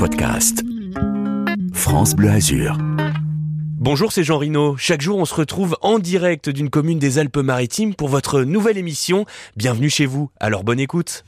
podcast. France Bleu Azur. Bonjour, c'est Jean Rino. Chaque jour, on se retrouve en direct d'une commune des Alpes-Maritimes pour votre nouvelle émission. Bienvenue chez vous. Alors bonne écoute.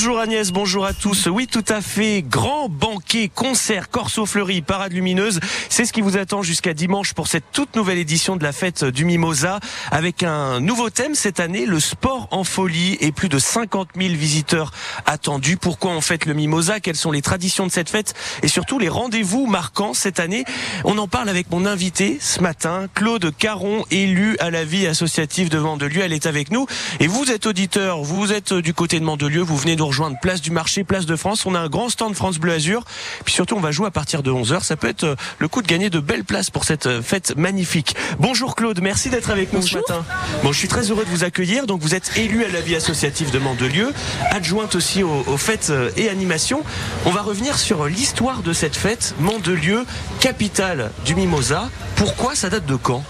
Bonjour Agnès, bonjour à tous. Oui, tout à fait. Grand banquet, concert, corso fleuri, parade lumineuse. C'est ce qui vous attend jusqu'à dimanche pour cette toute nouvelle édition de la fête du Mimosa avec un nouveau thème cette année, le sport en folie et plus de 50 000 visiteurs attendus. Pourquoi on fête le Mimosa? Quelles sont les traditions de cette fête? Et surtout les rendez-vous marquants cette année? On en parle avec mon invité ce matin, Claude Caron, élu à la vie associative de Mandelieu. Elle est avec nous et vous êtes auditeur, vous êtes du côté de Mandelieu, vous venez de rejoindre Place du Marché, Place de France. On a un grand stand France Bleu Azur. Puis surtout, on va jouer à partir de 11h. Ça peut être euh, le coup de gagner de belles places pour cette euh, fête magnifique. Bonjour Claude, merci d'être avec nous ce matin. Bon, je suis très heureux de vous accueillir. Donc, vous êtes élu à la vie associative de Mandelieu, adjointe aussi aux, aux fêtes euh, et animations. On va revenir sur l'histoire de cette fête. Mandelieu, capitale du Mimosa. Pourquoi? Ça date de quand?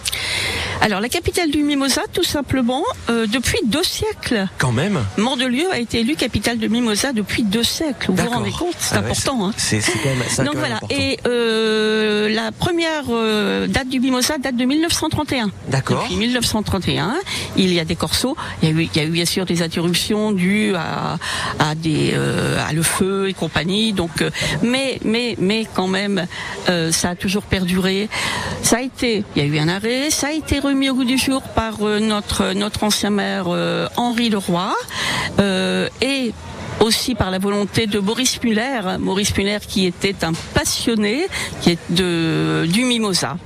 Alors, la capitale du Mimosa, tout simplement, euh, depuis deux siècles. Quand même. Mandelieu a été élue capitale de Mimosa depuis deux siècles. Vous vous rendez compte C'est Ah important. Hein. C'est c'est quand même ça. Donc quand même voilà. important. Et euh, la première euh, date du Mimosa date de 1931. D'accord. Depuis 1931, il y a des corsos. Il y a eu, il y a eu bien sûr des interruptions dues à, à des euh, à le feu et compagnie. Donc, euh, mais mais mais quand même, euh, ça a toujours perduré. Ça a été, il y a eu un arrêt. Ça a été remis au goût du jour par euh, notre notre ancien maire euh, Henri Leroy euh, et aussi par la volonté de Maurice Muller, Maurice Muller qui était un passionné qui est de du mimosa.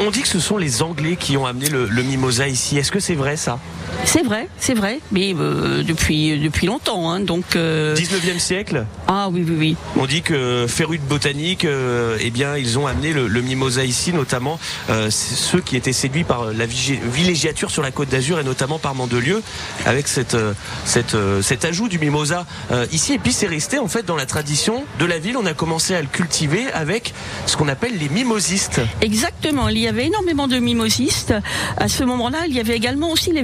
On, dit que ce sont les Anglais qui ont amené le mimosa ici. Est-ce que c'est vrai ça? C'est vrai, c'est vrai, mais euh, depuis depuis longtemps. Hein, donc euh, 19e siècle ah oui oui oui. On dit que férus de botanique, euh, eh bien, ils ont amené le, le mimosa ici, notamment euh, ceux qui étaient séduits par la villégiature sur la Côte d'Azur et notamment par Mandelieu, avec cette, euh, cette, euh, cet ajout du mimosa euh, ici. Et puis c'est resté en fait dans la tradition de la ville. On a commencé à le cultiver avec ce qu'on appelle les mimosistes. Exactement, il y avait énormément de mimosistes. À ce moment-là, il y avait également aussi les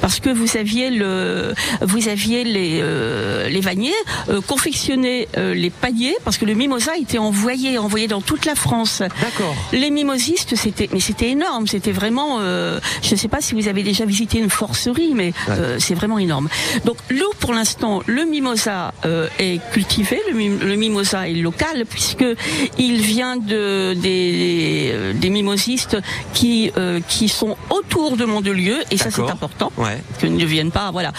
parce que vous aviez le, vous aviez les euh, les vanniers euh, confectionnaient euh, les paniers, parce que le mimosa était envoyé, envoyé dans toute la France. D'accord. Les mimosistes, c'était, mais c'était énorme. C'était vraiment. euh, je ne sais pas si vous avez déjà visité une forcerie, mais euh, c'est vraiment énorme. Donc nous, pour l'instant, le mimosa est cultivé. Le, mim- le mimosa est local puisque il vient de des, des mimosistes qui qui sont autour de Mandelieu, et ça c'est D'accord. Important Ouais. qu'ils ne viennent pas. Voilà.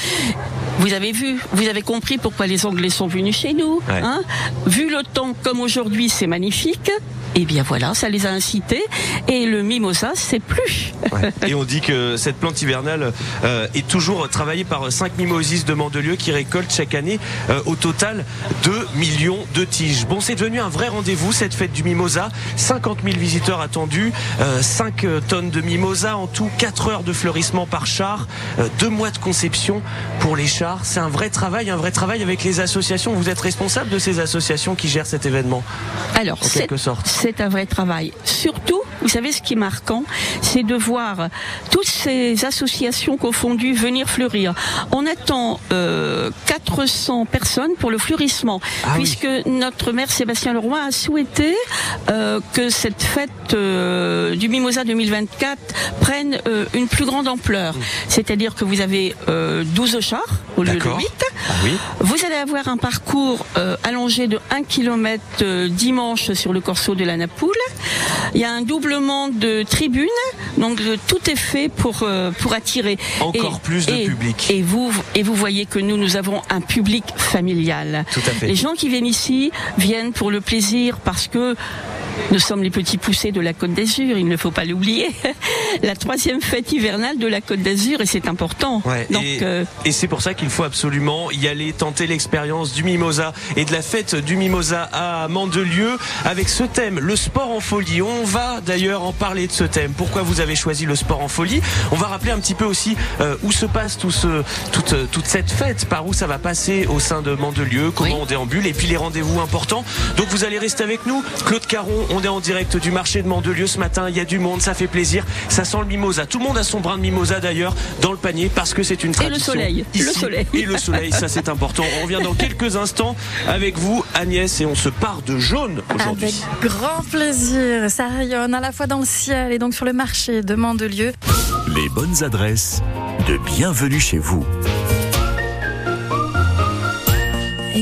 Vous avez vu, vous avez compris pourquoi les Anglais sont venus chez nous. Ouais. Hein vu le temps comme aujourd'hui, c'est magnifique. Et bien voilà, ça les a incités. Et le mimosa, c'est plus. Ouais. Et on dit que cette plante hivernale euh, est toujours travaillée par 5 mimosistes de Mandelieu qui récoltent chaque année euh, au total 2 millions de tiges. Bon, c'est devenu un vrai rendez-vous cette fête du mimosa. 50 000 visiteurs attendus, euh, 5 tonnes de mimosa en tout, 4 heures de fleurissement par char, 2 mois de conception pour les chars. C'est un vrai travail, un vrai travail avec les associations. Vous êtes responsable de ces associations qui gèrent cet événement, Alors, en quelque sorte. C'est un vrai travail. Surtout, vous savez ce qui est marquant, c'est de voir toutes ces associations confondues venir fleurir. On attend euh, 400 personnes pour le fleurissement, Ah oui. puisque notre maire Sébastien Leroy a souhaité euh, que cette fête euh, du Mimosa 2024 prenne euh, une plus grande ampleur. C'est-à-dire que vous avez euh, 12 chars au lieu de D'accord. 8. Ah oui Vous allez avoir un parcours euh, allongé de 1 km dimanche sur le corso de la Napoule. Il y a un doublement de tribunes, donc euh, tout est fait pour euh, pour attirer Encore plus de et- public. Et vous et vous voyez que nous nous avons un public familial. Tout à fait. Les gens qui viennent ici viennent pour le plaisir parce que nous sommes les petits poussés de la Côte d'Azur, il ne faut pas l'oublier. La troisième fête hivernale de la Côte d'Azur et c'est important. Ouais, Donc et, euh, et c'est pour ça qu'il faut absolument y aller, tenter l'expérience du Mimosa et de la fête du Mimosa à Mandelieu avec ce thème, le sport en folie. On va d'ailleurs en parler de ce thème. Pourquoi vous avez choisi le sport en folie? On va rappeler un petit peu aussi euh, où se passe tout ce, toute, euh, toute cette fête, par où ça va passer au sein de Mandelieu, comment Oui. on déambule et puis les rendez-vous importants. Donc vous allez rester avec nous. Claude Caron, on est en direct du marché de Mandelieu ce matin. Il y a du monde, ça fait plaisir. Ça sent le mimosa. Tout le monde a son brin de mimosa d'ailleurs dans le panier parce que c'est une tradition. Et le soleil. Ici. Le soleil. Et le soleil, ça c'est important. On revient dans quelques instants avec vous, Agnès, et on se part de jaune aujourd'hui. Avec grand plaisir. Ça rayonne à la fois dans le ciel et donc sur le marché de Mandelieu. Les bonnes adresses de bienvenue chez vous.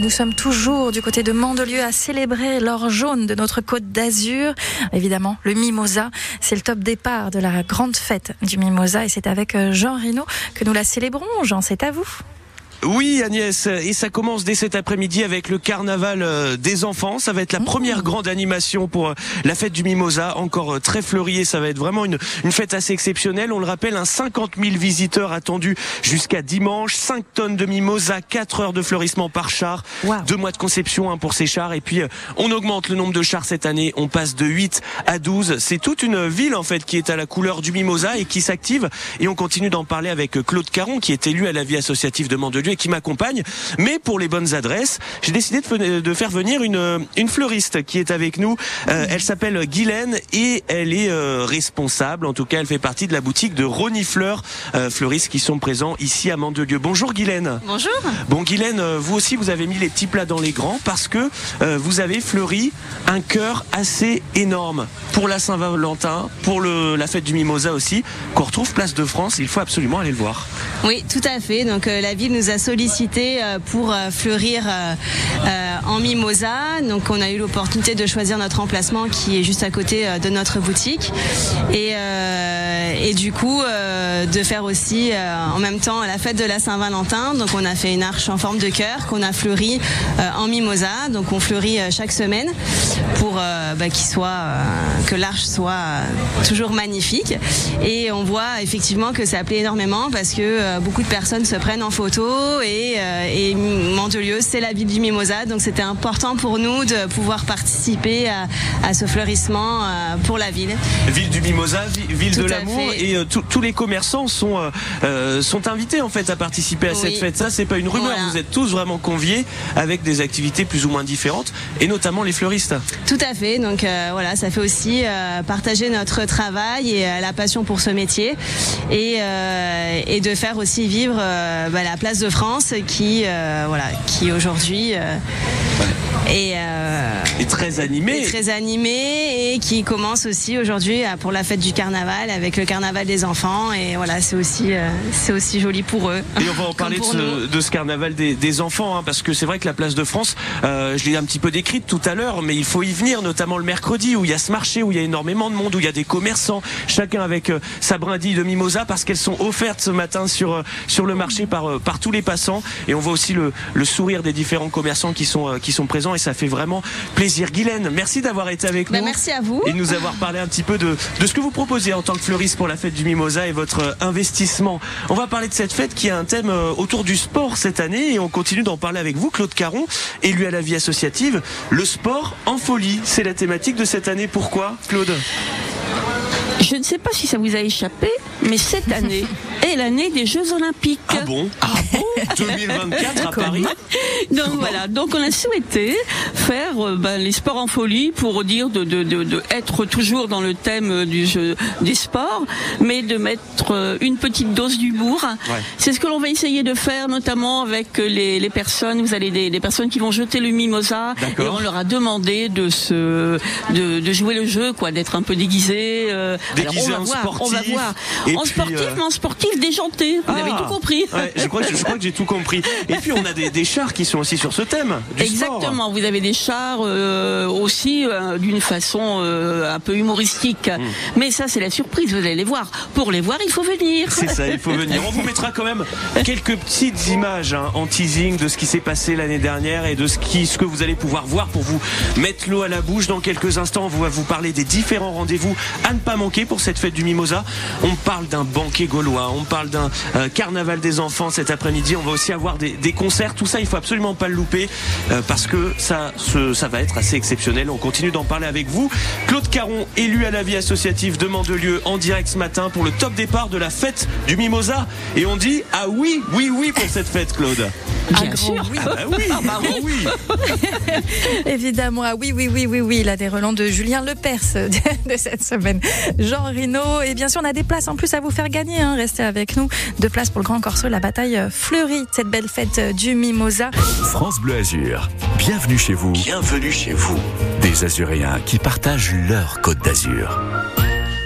Nous sommes toujours du côté de Mandelieu à célébrer l'or jaune de notre côte d'Azur. Évidemment, le Mimosa, c'est le top départ de la grande fête du Mimosa et c'est avec euh, Jean Rino que nous la célébrons. Jean, c'est à vous. Oui Agnès, et ça commence dès cet après-midi avec le carnaval euh, des enfants. Ça va être la première grande animation pour euh, la fête du Mimosa, encore euh, très fleurie et ça va être vraiment une, une fête assez exceptionnelle. On le rappelle, un 50 000 visiteurs attendus jusqu'à dimanche, 5 tonnes de Mimosa, 4 heures de fleurissement par char, Wow. deux mois de conception hein, pour ces chars et puis on augmente le nombre de chars cette année, on passe de 8 à 12. C'est toute une ville en fait qui est à la couleur du Mimosa et qui s'active et on continue d'en parler avec Claude Caron qui est élu à la vie associative de Mandelieu et qui m'accompagne. Mais pour les bonnes adresses, j'ai décidé de, faire venir une, une fleuriste qui est avec nous. Euh, elle s'appelle Guylaine et elle est euh, responsable, en tout cas elle fait partie de la boutique de Rony Fleurs, euh, fleuristes qui sont présents ici à Mandelieu. Bonjour Guylaine. Bonjour. Bon Guylaine, euh, vous aussi vous avez mis les petits plats dans les grands parce que vous avez fleuri un cœur assez énorme pour la Saint-Valentin, pour le, la fête du Mimosa aussi, qu'on retrouve place de France. Il faut absolument aller le voir. Oui, tout à fait. Donc la ville nous a sollicité euh, pour euh, fleurir euh, en mimosa. Donc on a eu l'opportunité de choisir notre emplacement qui est juste à côté de notre boutique et, et du coup de faire aussi en même temps la fête de la Saint-Valentin. Donc on a fait une arche en forme de cœur qu'on a fleuri en mimosa. Donc on fleurit chaque semaine pour bah, soit que l'arche soit toujours magnifique. Et on voit effectivement que ça plaît énormément parce que beaucoup de personnes se prennent en photo et, euh, et Mandelieu, c'est la ville du Mimosa, donc c'était important pour nous de pouvoir participer à, à ce fleurissement euh, pour la ville. Ville du Mimosa, vi- ville Tout de l'amour, et euh, tous- les commerçants sont euh, sont invités en fait à participer à Oui. cette fête. Ça, c'est pas une rumeur. Voilà. Vous êtes tous vraiment conviés avec des activités plus ou moins différentes, et notamment les fleuristes. Tout à fait. Donc euh, voilà, ça fait aussi euh, partager notre travail et la passion pour ce métier et, et de faire aussi vivre bah, la place de France qui euh, voilà qui aujourd'hui euh, est, euh, Et très animés. est très animée et qui commence aussi aujourd'hui pour la fête du carnaval avec le carnaval des enfants et voilà c'est aussi c'est aussi joli pour eux. Et on va en parler de ce, nous. de ce carnaval des, des enfants, hein, parce que c'est vrai que la place de France, je l'ai un petit peu décrite tout à l'heure, mais il faut y venir, notamment le mercredi, où il y a ce marché, où il y a énormément de monde, où il y a des commerçants, chacun avec sa brindille de mimosa, parce qu'elles sont offertes ce matin sur sur le marché par par tous les passants, et on voit aussi le, le sourire des différents commerçants qui sont euh, qui sont présents, et ça fait vraiment plaisir. Guylaine, merci d'avoir été avec Bah, nous. merci à vous. Et de nous avoir parlé un petit peu de, de ce que vous proposez en tant que fleuriste pour la fête du Mimosa et votre euh, investissement. On va parler de cette fête qui a un thème euh, autour du sport cette année et on continue d'en parler avec vous, Claude Caron, élu à la vie associative. Le sport en folie, c'est la thématique de cette année. Pourquoi, Claude? Je ne sais pas si ça vous a échappé, mais cette année est l'année des Jeux Olympiques. Ah bon? Ah bon? 2024 à Paris? Donc voilà, donc on a souhaité faire euh, ben, les sports en folie pour dire de, de, de, de être toujours dans le thème euh, du jeu des sports, mais de mettre euh, une petite dose d'humour. Ouais. C'est ce que l'on va essayer de faire, notamment avec les, les personnes. Vous allez des, des personnes qui vont jeter le mimosa D'accord. et on leur a demandé de se de, de jouer le jeu, quoi, d'être un peu déguisé. euh, Déguisé alors on va en voir, on va sportif, voir. en puis, sportif, euh, mais en sportif déjanté. Vous avez Ah. tout compris. Ouais, je crois que, je crois que j'ai tout compris. Et puis on a des, des chars qui sont aussi sur ce thème. Du sport. Exactement, vous avez des chars euh, aussi euh, d'une façon euh, un peu humoristique. Hmm. Mais ça, c'est la surprise, vous allez les voir. Pour les voir, il faut venir. C'est ça, il faut venir. On vous mettra quand même quelques petites images hein, en teasing de ce qui s'est passé l'année dernière et de ce, qui, ce que vous allez pouvoir voir pour vous mettre l'eau à la bouche. Dans quelques instants, on va vous parler des différents rendez-vous à ne pas manquer pour cette fête du Mimosa. On parle d'un banquet gaulois, on parle d'un euh, carnaval des enfants cet après-midi. On va aussi avoir des, des concerts. Tout ça, il faut absolument pas le louper euh, parce que ça, ça va être assez exceptionnel. On continue d'en parler avec vous. Claude Caron, élu à la vie associative de Mandelieu en direct ce matin pour le top départ de la fête du Mimosa. Et on dit ah oui, oui, oui pour cette fête, Claude. Bien sûr. Ah bah oui, ah bah oui. Évidemment, ah oui, oui, oui, oui, oui, la des relents de Julien Lepers de cette semaine. Jean Rino, et bien sûr, on a des places en plus à vous faire gagner. Hein. Restez avec nous. Deux places pour le Grand Corso, la bataille fleurie, cette belle fête du Mimosa. France Bleu Azur, bienvenue chez vous. Bienvenue chez vous. Des Azuréens qui partagent leur Côte d'Azur.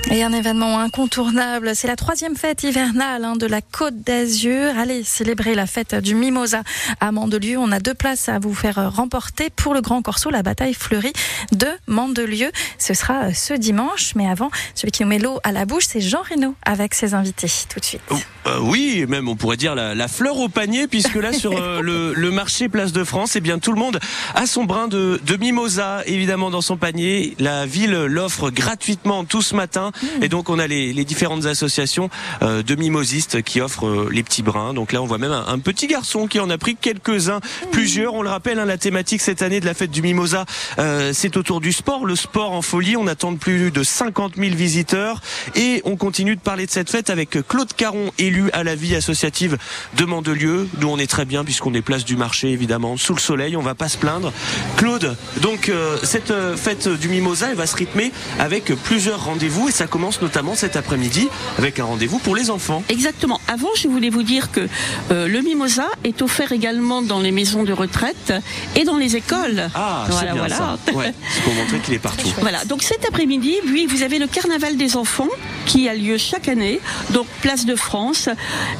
Et un événement incontournable, c'est la troisième fête hivernale hein, de la Côte d'Azur. Allez célébrer la fête du Mimosa à Mandelieu. On a deux places à vous faire remporter pour le Grand Corso, la bataille fleurie de Mandelieu. Ce sera ce dimanche, mais avant, celui qui nous met l'eau à la bouche, c'est Jean Reno avec ses invités. Tout de suite. Oh, euh, oui, même on pourrait dire la, fleur au panier, puisque là sur euh, le, le, marché Place de France, eh bien tout le monde a son brin de, de Mimosa évidemment dans son panier. La ville l'offre gratuitement tout ce matin. Et donc on a les, les différentes associations euh, de mimosistes qui offrent euh, les petits brins. Donc là on voit même un, petit garçon qui en a pris quelques-uns, plusieurs. On le rappelle, hein, la thématique cette année de la fête du mimosa, euh, c'est autour du sport, le sport en folie. On attend plus de 50 000 visiteurs et on continue de parler de cette fête avec Claude Caron, élu à la vie associative de Mandelieu. Nous on est très bien puisqu'on est place du marché évidemment, sous le soleil, on va pas se plaindre. Claude, donc euh, cette fête du mimosa, elle va se rythmer avec plusieurs rendez-vous ça commence notamment cet après-midi avec un rendez-vous pour les enfants. Exactement. Avant, je voulais vous dire que euh, le mimosa est offert également dans les maisons de retraite et dans les écoles. Ah, c'est voilà, bien voilà. ça. Ouais, c'est pour montrer qu'il est partout. Voilà, donc cet après-midi, oui, vous avez le carnaval des enfants qui a lieu chaque année, donc place de France.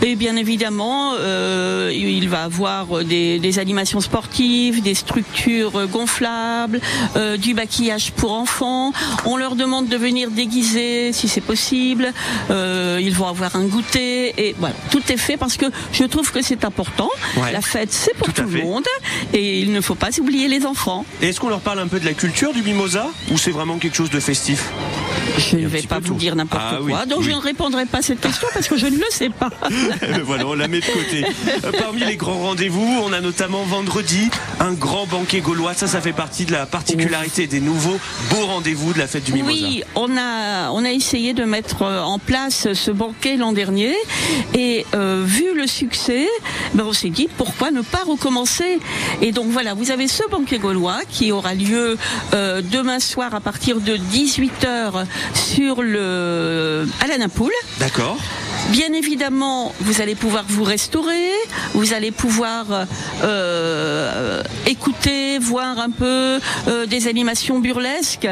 Et bien évidemment, euh, il va avoir des, des, animations sportives, des structures gonflables, euh, du maquillage pour enfants. On leur demande de venir déguiser si c'est possible. Euh, ils vont avoir un goûter et voilà, tout est fait parce que je trouve que c'est important. Ouais. La fête, c'est pour Tout le fait. monde et il ne faut pas oublier les enfants. Et est-ce qu'on leur parle un peu de la culture du mimosa ou c'est vraiment quelque chose de festif? Je ne vais pas vous tout. dire n'importe Ah quoi, oui, donc oui. je ne répondrai pas à cette question parce que je ne le sais pas. voilà, on la met de côté. Euh, Parmi les grands rendez-vous, on a notamment vendredi un grand banquet gaulois. Ça, ça fait partie de la particularité des nouveaux beaux rendez-vous de la fête du mimosa. Oui, on a on a essayé de mettre euh, en place ce banquet l'an dernier et euh, vu le succès, ben on s'est dit pourquoi ne pas recommencer? Et donc voilà, vous avez ce banquet gaulois qui aura lieu euh, demain soir à partir de 18h sur le à la Napoule. D'accord. Bien évidemment, vous allez pouvoir vous restaurer, vous allez pouvoir euh, écouter, voir un peu euh, des animations burlesques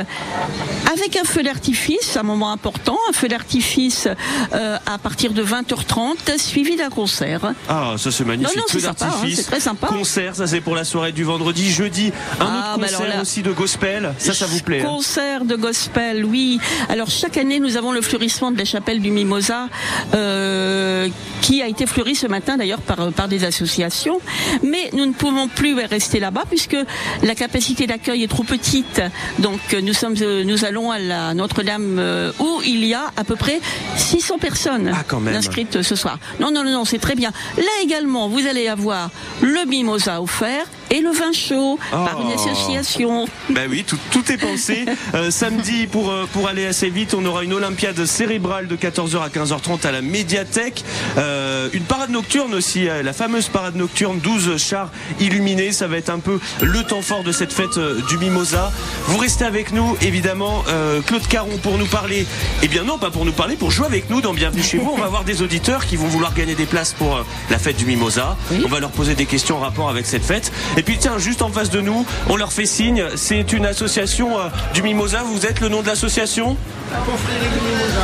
avec un feu d'artifice, un moment important, un feu d'artifice euh, à partir de 20h30, suivi d'un concert. Ah, ça c'est magnifique. Non, non, Feu c'est sympa, d'artifice. hein, très sympa. Concert, ça c'est pour la soirée du vendredi. Jeudi, un Ah, autre bah concert là- aussi de gospel. Ça, ça vous plaît hein Concert de gospel, oui. Alors chaque année, nous avons le fleurissement de la chapelle du Mimosa, euh, qui a été fleuri ce matin d'ailleurs par, par des associations. Mais nous ne pouvons plus rester là-bas puisque la capacité d'accueil est trop petite. Donc euh, nous sommes, euh, nous allons à la Notre-Dame où il y a à peu près 600 personnes Ah, inscrites ce soir. Non, non, non, non, c'est très bien. Là également, vous allez avoir le Mimosa offert et le vin chaud par une Oh. association. Ben oui, tout, tout est pensé. Euh, samedi, pour, euh, pour aller assez vite, on aura une Olympiade cérébrale de 14h à 15h30 à la médiathèque. Euh, une parade nocturne aussi, euh, la fameuse parade nocturne, 12 chars illuminés. Ça va être un peu le temps fort de cette fête euh, du Mimosa. Vous restez avec nous, évidemment. Euh, Claude Caron pour nous parler. Eh bien non, pas pour nous parler, pour jouer avec nous dans Bienvenue chez vous. On va avoir des auditeurs qui vont vouloir gagner des places pour euh, la fête du Mimosa. Oui. On va leur poser des questions en rapport avec cette fête. Et puis tiens, juste en face de nous, on leur fait signe. C'est une association euh, du Mimosa. Vous êtes le nom de l'association? La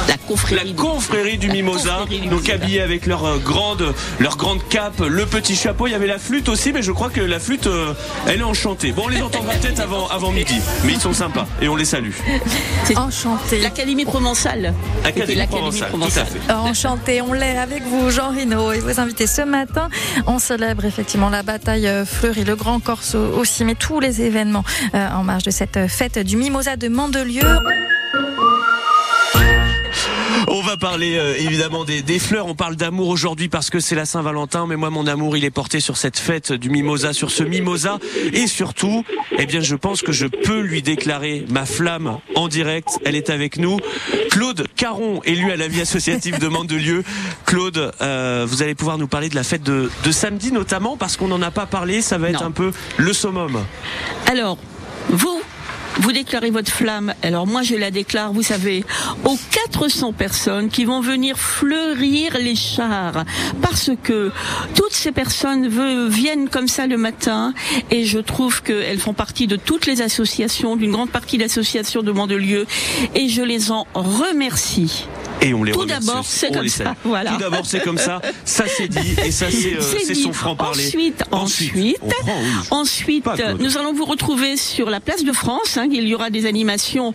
La confrérie. confrérie du La Mimosa. confrérie du Donc Mimosa. habillés avec leur euh, grande, leur grande cape, le petit chapeau. Il y avait la flûte aussi, mais je crois que la flûte, euh, elle est enchantée. Bon, on les entendra peut-être avant, avant midi, mais ils sont sympas et on les salue. Enchanté. L'Académie provençale. Académie l'Académie provençale, tout à provençale. fait. Enchanté, on l'est avec vous, Jean Rino et vos invités ce matin. On célèbre effectivement la bataille euh, fleurie, le Grand Corso aussi, mais tous les événements euh, en marge de cette fête du Mimosa de Mandelieu. On va parler euh, évidemment des, des, fleurs. On parle d'amour aujourd'hui parce que c'est la Saint-Valentin. Mais moi, mon amour, il est porté sur cette fête du mimosa, sur ce mimosa. Et surtout, eh bien, je pense que je peux lui déclarer ma flamme en direct. Elle est avec nous. Claude Caron, élu à la vie associative de Mandelieu. Claude, euh, vous allez pouvoir nous parler de la fête de, de samedi notamment parce qu'on n'en a pas parlé. Ça va être Non. un peu le summum. Alors, vous, vous déclarez votre flamme. Alors moi, je la déclare, vous savez, aux 400 personnes qui vont venir fleurir les chars. Parce que toutes ces personnes viennent comme ça le matin et je trouve qu'elles font partie de toutes les associations, d'une grande partie d'associations de Mandelieu et je les en remercie. Et on les Tout d'abord, c'est comme ça, voilà. Tout d'abord, c'est comme ça. Ça, c'est dit. Et ça, c'est euh, C'est c'est dit. son franc-parler. Ensuite, ensuite, on prend, oui. Ensuite, Claude. nous allons vous retrouver sur la place de France. hein. il y aura des animations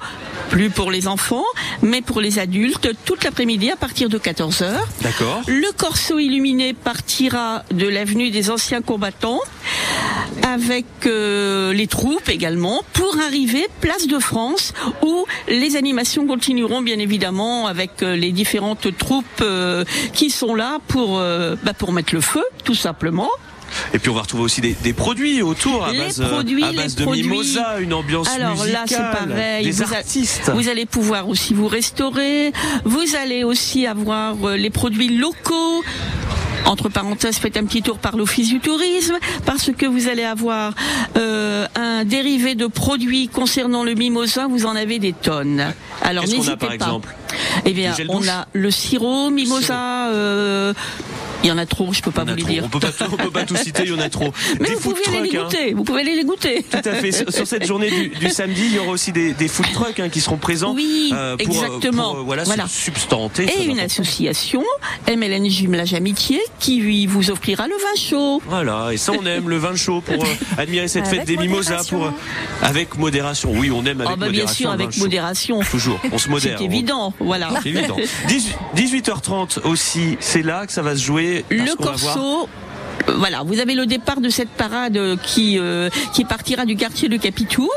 plus pour les enfants, mais pour les adultes, toute l'après-midi à partir de 14h. D'accord. Le corso illuminé partira de l'avenue des anciens combattants avec euh, les troupes également pour arriver place de France où les animations continueront bien évidemment avec euh, les différentes troupes euh, qui sont là pour euh, bah, pour mettre le feu tout simplement. Et puis on va retrouver aussi des, des produits autour à Les base, produits, à base les de produits. mimosa, une ambiance Alors musicale, là, c'est pareil. des vous, a- artistes. vous allez pouvoir aussi vous restaurer. Vous allez aussi avoir euh, les produits locaux. Entre parenthèses, faites un petit tour par l'Office du tourisme parce que vous allez avoir euh, un dérivé de produits concernant le mimosa. Vous en avez des tonnes. Alors n'hésitez pas. exemple? Eh bien, on a le sirop mimosa. euh, il y en a trop, je peux pas vous les trop. dire. On peut pas tout, on peut pas tout citer, il y en a trop. Mais des vous pouvez aller les hein. goûter. Vous pouvez aller les goûter. Tout à fait. Sur sur cette journée du, du samedi, il y aura aussi des, des food trucks hein, qui seront présents Oui, euh, pour, euh, exactement. pour, euh, voilà, substanter. et une association, MLN Jumelage Amitié, qui lui vous offrira le vin chaud. Voilà, et ça on aime le vin chaud pour euh, admirer cette Avec fête des mimosas pour avec modération. Oui, on aime avec Ah bah bien modération. sûr, le vin avec chaud. modération. Toujours, on se modère. C'est évident, voilà. Évident. 18, h 30 aussi, c'est là que ça va se jouer. Le corso. Euh, Voilà, vous avez le départ de cette parade euh, qui euh, qui partira du quartier de Capitou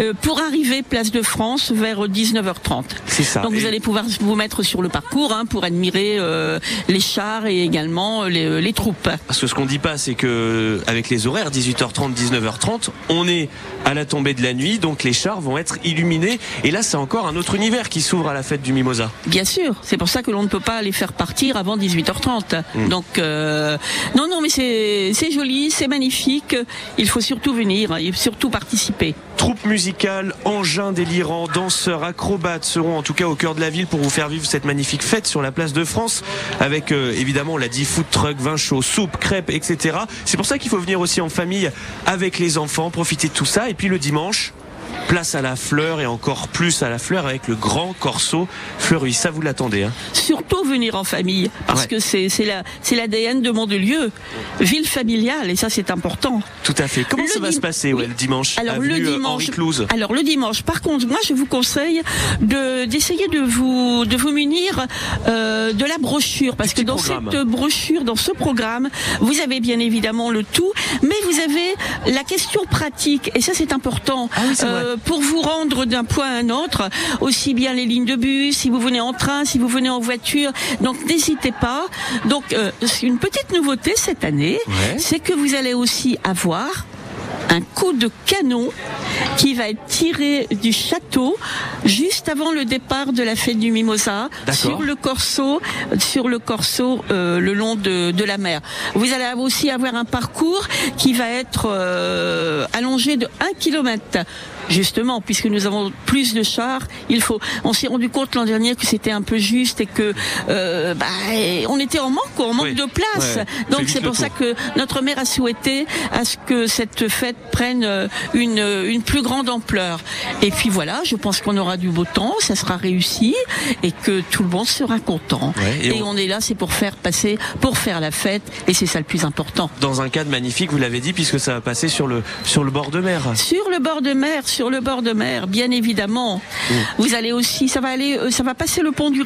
euh, pour arriver place de France vers 19h30. C'est ça. Donc Et- vous allez pouvoir vous mettre sur le parcours hein, pour admirer euh, les chars et également euh, les, les troupes. Parce que ce qu'on dit pas, c'est que avec les horaires 18h30, 19h30, on est à la tombée de la nuit, donc les chars vont être illuminés. Et là, c'est encore un autre univers qui s'ouvre à la fête du mimosa. Bien sûr, c'est pour ça que l'on ne peut pas les faire partir avant 18h30. Mm. Donc euh, non, non, mais c'est c'est joli, c'est magnifique. Il faut surtout venir, faut surtout participer. Troupe musicale, engins délirants, danseurs, acrobates seront en tout cas au cœur de la ville pour vous faire vivre cette magnifique fête sur la place de France avec euh, évidemment on l'a dit food truck, vin chaud, soupe, crêpes, etc. C'est pour ça qu'il faut venir aussi en famille avec les enfants, profiter de tout ça et puis le dimanche place à la fleur et encore plus à la fleur avec le grand corso fleuri. Ça vous l'attendez hein Surtout venir en famille, parce Ouais. que c'est c'est la c'est l'ADN de Mandelieu, ville familiale, et ça c'est important. Tout à fait. Comment Le ça va se passer ouais, le dimanche Alors le euh, dimanche, alors le dimanche. Par contre, moi je vous conseille de d'essayer de vous de vous munir euh, de la brochure parce que dans programme. cette brochure, dans ce programme, vous avez bien évidemment le tout, mais vous avez la question pratique et ça c'est important Ah oui, pour vous rendre d'un point à un autre, aussi bien les lignes de bus, si vous venez en train, si vous venez en voiture. Donc n'hésitez pas. Donc euh, une petite nouveauté cette année, Ouais. c'est que vous allez aussi avoir un coup de canon qui va être tiré du château juste avant le départ de la fête du Mimosa sur le corso, sur le corso euh, le long de, de la mer. Vous allez aussi avoir un parcours qui va être euh, allongé de 1 km. Justement, puisque nous avons plus de chars, il faut. On s'est rendu compte l'an dernier que c'était un peu juste et que euh, bah, on était en manque, en manque Oui. de place. Ouais. Donc c'est pour ça que notre maire a souhaité à ce que cette fête prenne euh, une, une plus grande ampleur. Et puis voilà, je pense qu'on aura du beau temps, ça sera réussi et que tout le monde sera content. Ouais, et et on- on... est là, c'est pour faire passer, pour faire la fête et c'est ça le plus important. Dans un cadre magnifique, vous l'avez dit, puisque ça va passer sur le sur le bord de mer. Sur le bord de mer, sur le bord de mer, bien évidemment. Vous allez aussi, ça va aller, euh, ça va passer le pont du.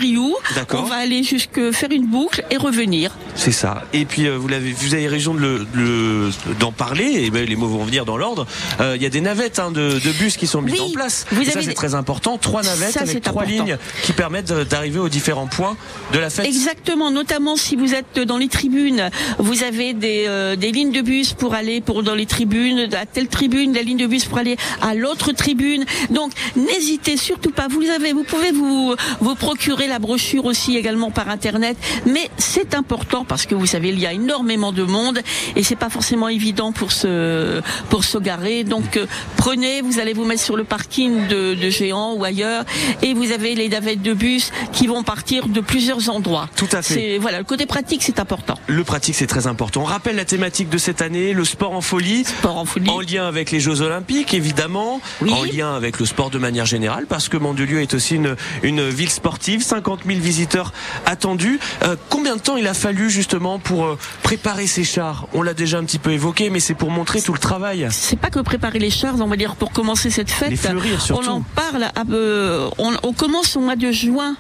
D'accord. On va aller jusque faire une boucle et revenir. C'est ça. Et puis euh, vous l'avez, vous avez raison de le- d'en parler. Et ben, les mots vont venir dans l'ordre. Euh, Il y a des navettes hein, de, de bus qui sont mises Oui, en place. vous Et ça avez c'est des- très important. Trois navettes Ça, avec trois important. lignes qui permettent d'arriver aux différents points de la fête. Exactement, notamment si vous êtes dans les tribunes, vous avez des, euh, des lignes de bus pour aller pour dans les tribunes, à telle tribune, la ligne de bus pour aller à l'autre tribune. Donc n'hésitez surtout pas. Vous avez, vous pouvez vous vous procurer la brochure aussi également par internet, mais c'est important parce que vous savez il y a énormément de monde et c'est pas forcément évident pour se pour se garer. Donc euh, prenez, vous allez vous mettre sur le parking de, de Géant ou ailleurs et vous avez les navettes de bus qui vont partir de plusieurs endroits. Tout à fait. Voilà, le côté pratique, c'est important. Le pratique c'est très important. On rappelle la thématique de cette année, le sport en folie. Sport en folie. En lien avec les Jeux Olympiques, évidemment, Oui. en lien avec le sport de manière générale, parce que Mandelieu est aussi une, une ville sportive, 50 000 visiteurs attendus. Euh, combien de temps il a fallu justement pour euh, préparer ces chars? On l'a déjà un petit peu évoqué, mais c'est pour montrer tout le travail. C'est pas que préparer les chars, on va dire, pour commencer cette fête. Les fleurir, surtout. On en parle, à- euh, on, on commence au mois de juin.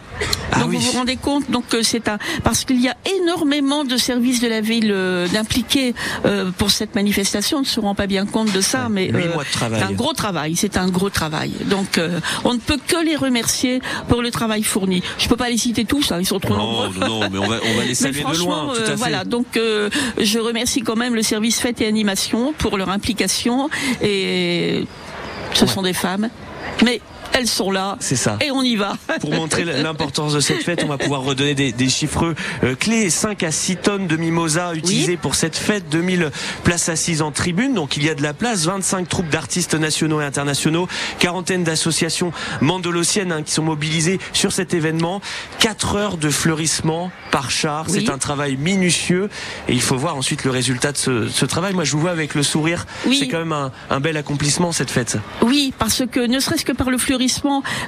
Ah donc oui. vous vous rendez compte, donc c'est un parce qu'il y a énormément de services de la ville euh, d'impliquer euh, pour cette manifestation. On ne se rend pas bien compte de ça, mais c'est un gros travail. C'est un gros travail. Donc euh, on ne peut que les remercier pour le travail fourni. Je peux pas les citer tous, hein, ils sont trop Non, nombreux. non, non, mais on va, on va les saluer de loin, tout à euh, fait. voilà. Donc, euh, je remercie quand même le service fête et animation pour leur implication. Et ce sont des femmes, mais elles sont là. C'est ça. Et on y va. Pour montrer l'importance de cette fête, on va pouvoir redonner des, des chiffres euh, clés. 5 à 6 tonnes de mimosa utilisées pour cette fête, 2000 places assises en tribune, donc il y a de la place, 25 troupes d'artistes nationaux et internationaux, quarantaine d'associations mandolosiennes hein, qui sont mobilisées sur cet événement, 4 heures de fleurissement par char, Oui. c'est un travail minutieux et il faut voir ensuite le résultat de ce, ce travail. Moi je vous vois avec le sourire, Oui. c'est quand même un, un bel accomplissement cette fête. Oui, parce que ne serait-ce que par le fleurissement,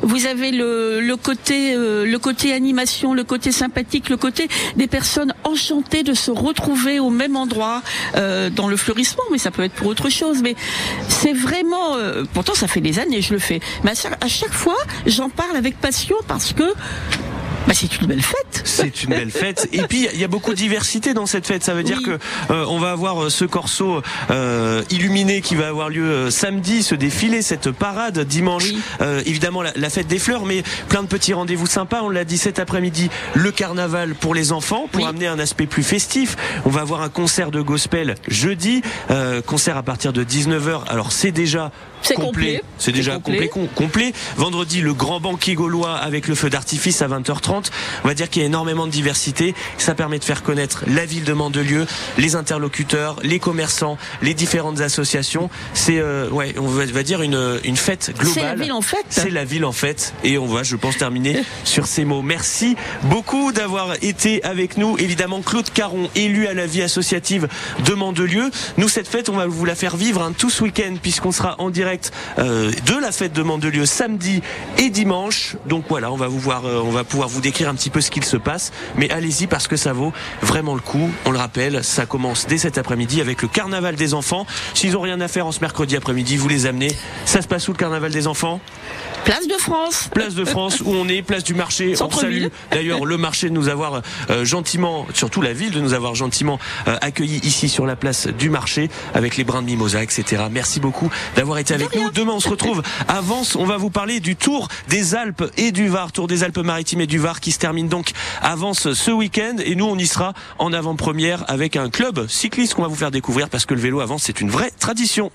vous avez le, côté, euh, le côté animation, le côté sympathique, le côté des personnes enchantées de se retrouver au même endroit euh, dans le fleurissement, mais ça peut être pour autre chose. Mais c'est vraiment, euh, pourtant ça fait des années je le fais, mais à chaque fois j'en parle avec passion parce que bah, c'est une belle fête. C'est une belle fête. Et puis il y a beaucoup de diversité dans cette fête. Ça veut dire que euh, on va avoir euh, ce corso euh, illuminé qui va avoir lieu euh, samedi, ce défilé, cette parade dimanche. Oui. Euh, évidemment la, la fête des fleurs, mais plein de petits rendez-vous sympas. On l'a dit cet après-midi, le carnaval pour les enfants pour Oui. amener un aspect plus festif. On va avoir un concert de gospel jeudi, euh, concert à partir de 19h. Alors c'est déjà C'est complet. C'est déjà complet. complet com- complet. Vendredi, le grand banquet gaulois avec le feu d'artifice à 20h30. On va dire qu'il y a énormément de diversité. Ça permet de faire connaître la ville de Mandelieu, les interlocuteurs, les commerçants, les différentes associations. C'est, euh, ouais, on va, dire une, une fête globale. C'est la ville en fête. C'est la ville en fait. Et on va, je pense, terminer sur ces mots. Merci beaucoup d'avoir été avec nous. Évidemment, Claude Caron, élu à la vie associative de Mandelieu. Nous, cette fête, on va vous la faire vivre hein, tout ce week-end puisqu'on sera en direct euh, de la fête de Mandelieu samedi et dimanche. Donc voilà, on va vous voir, euh, on va pouvoir vous décrire un petit peu ce qu'il se passe. Mais allez-y parce que ça vaut vraiment le coup. On le rappelle, ça commence dès cet après-midi avec le carnaval des enfants. S'ils ont rien à faire en ce mercredi après-midi, vous les amenez. Ça se passe où le carnaval des enfants? Place de France. Place de France où on est, place du marché. On salue d'ailleurs le marché de nous avoir euh, gentiment, surtout la ville de nous avoir gentiment euh, accueillis ici sur la place du marché avec les brins de mimosa, etc. Merci beaucoup d'avoir été avec nous. Demain on se retrouve à Vence. On va vous parler du Tour des Alpes et du Var, Tour des Alpes-Maritimes et du Var qui se termine donc à Vence ce week-end et nous on y sera en avant-première avec un club cycliste qu'on va vous faire découvrir parce que le vélo à Vence c'est une vraie tradition.